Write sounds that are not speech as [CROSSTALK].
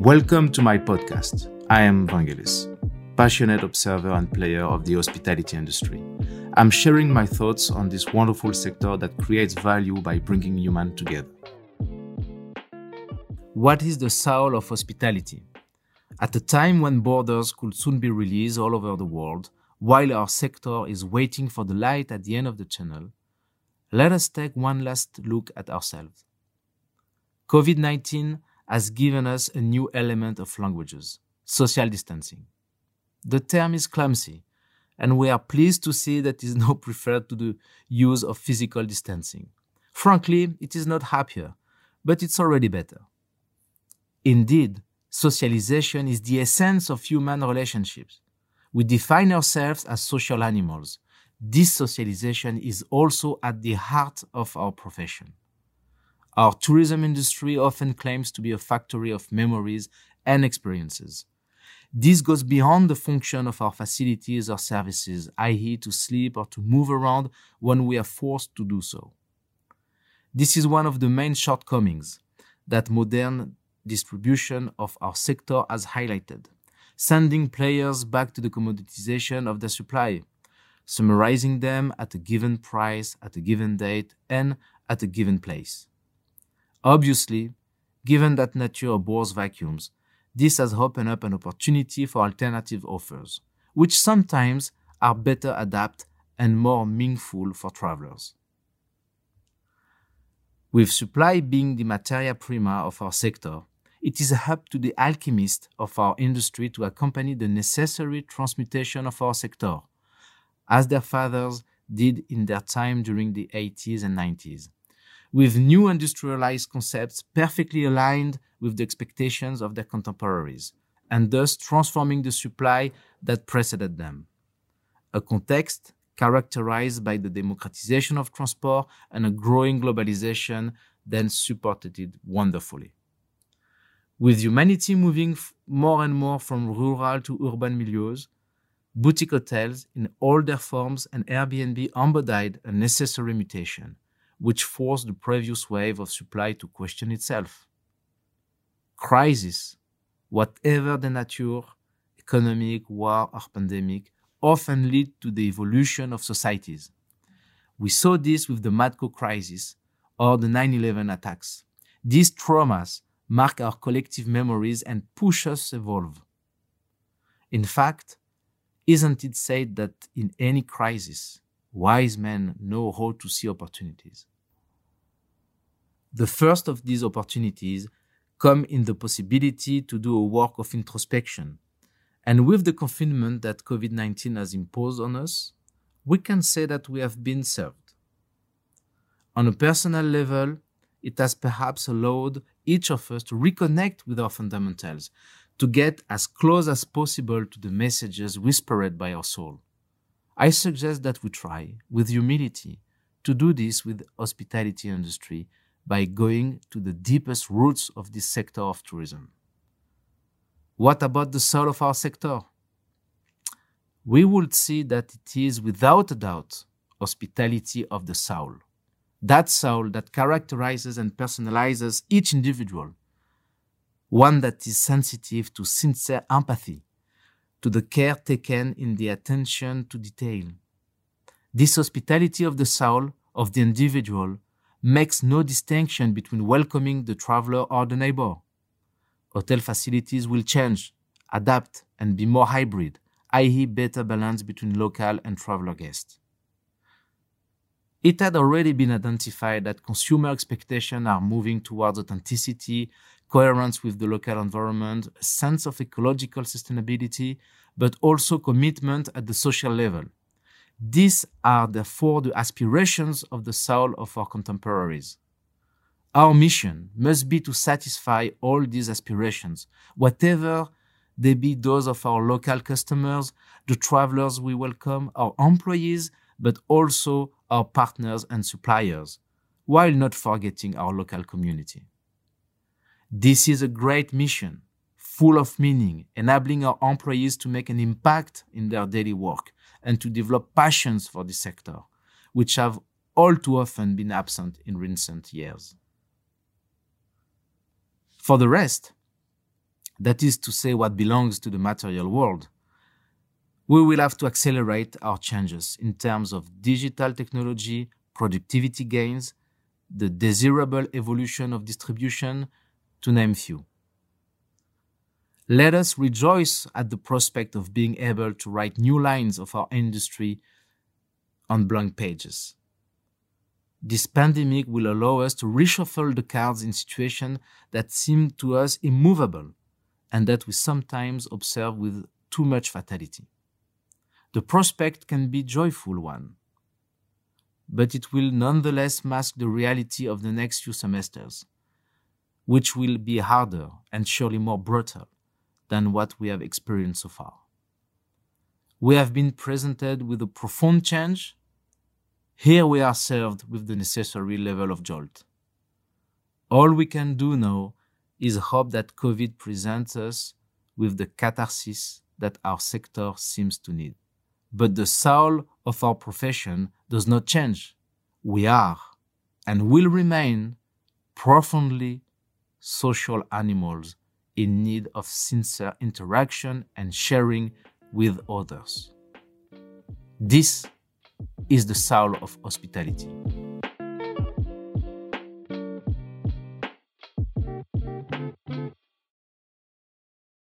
Welcome to my podcast. I am Vangelis, passionate observer and player of the hospitality industry. I'm sharing my thoughts on this wonderful sector that creates value by bringing humans together. What is the soul of hospitality? At a time when borders could soon be released all over the world, while our sector is waiting for the light at the end of the tunnel, let us take one last look at ourselves. COVID 19 has given us a new element of languages social distancing. The term is clumsy, and we are pleased to see that it is [LAUGHS] now preferred to the use of physical distancing. Frankly, it is not happier, but it's already better. Indeed, socialization is the essence of human relationships. We define ourselves as social animals. This socialization is also at the heart of our profession. Our tourism industry often claims to be a factory of memories and experiences. This goes beyond the function of our facilities or services, i.e., to sleep or to move around when we are forced to do so. This is one of the main shortcomings that modern distribution of our sector has highlighted sending players back to the commoditization of the supply, summarizing them at a given price, at a given date, and at a given place. Obviously, given that nature abhors vacuums, this has opened up an opportunity for alternative offers, which sometimes are better adapted and more meaningful for travelers. With supply being the materia prima of our sector, it is up to the alchemists of our industry to accompany the necessary transmutation of our sector, as their fathers did in their time during the 80s and 90s, with new industrialized concepts perfectly aligned with the expectations of their contemporaries, and thus transforming the supply that preceded them. A context characterized by the democratization of transport and a growing globalization then supported it wonderfully with humanity moving more and more from rural to urban milieux, boutique hotels in all their forms and Airbnb embodied a necessary mutation, which forced the previous wave of supply to question itself. Crisis, whatever the nature, economic, war, or pandemic, often lead to the evolution of societies. We saw this with the mad cow crisis or the 9 11 attacks. These traumas mark our collective memories and push us evolve. In fact, isn't it said that in any crisis, wise men know how to see opportunities? The first of these opportunities come in the possibility to do a work of introspection. And with the confinement that COVID 19 has imposed on us, we can say that we have been served. On a personal level, it has perhaps allowed each of us to reconnect with our fundamentals, to get as close as possible to the messages whispered by our soul. I suggest that we try, with humility, to do this with hospitality industry by going to the deepest roots of this sector of tourism. What about the soul of our sector? We would see that it is without a doubt hospitality of the soul that soul that characterizes and personalizes each individual, one that is sensitive to sincere empathy, to the care taken in the attention to detail. This hospitality of the soul of the individual makes no distinction between welcoming the traveler or the neighbor. Hotel facilities will change, adapt, and be more hybrid, i.e., better balance between local and traveler guests. It had already been identified that consumer expectations are moving towards authenticity, coherence with the local environment, a sense of ecological sustainability, but also commitment at the social level. These are therefore the aspirations of the soul of our contemporaries. Our mission must be to satisfy all these aspirations, whatever they be those of our local customers, the travelers we welcome, our employees, but also our partners and suppliers, while not forgetting our local community. This is a great mission, full of meaning, enabling our employees to make an impact in their daily work and to develop passions for the sector, which have all too often been absent in recent years. For the rest, that is to say, what belongs to the material world, we will have to accelerate our changes in terms of digital technology, productivity gains, the desirable evolution of distribution, to name few. Let us rejoice at the prospect of being able to write new lines of our industry on blank pages. This pandemic will allow us to reshuffle the cards in situations that seem to us immovable and that we sometimes observe with too much fatality. The prospect can be joyful one, but it will nonetheless mask the reality of the next few semesters, which will be harder and surely more brutal than what we have experienced so far. We have been presented with a profound change here we are served with the necessary level of jolt. All we can do now is hope that COVID presents us with the catharsis that our sector seems to need. But the soul of our profession does not change. We are and will remain profoundly social animals in need of sincere interaction and sharing with others. This is the soul of hospitality.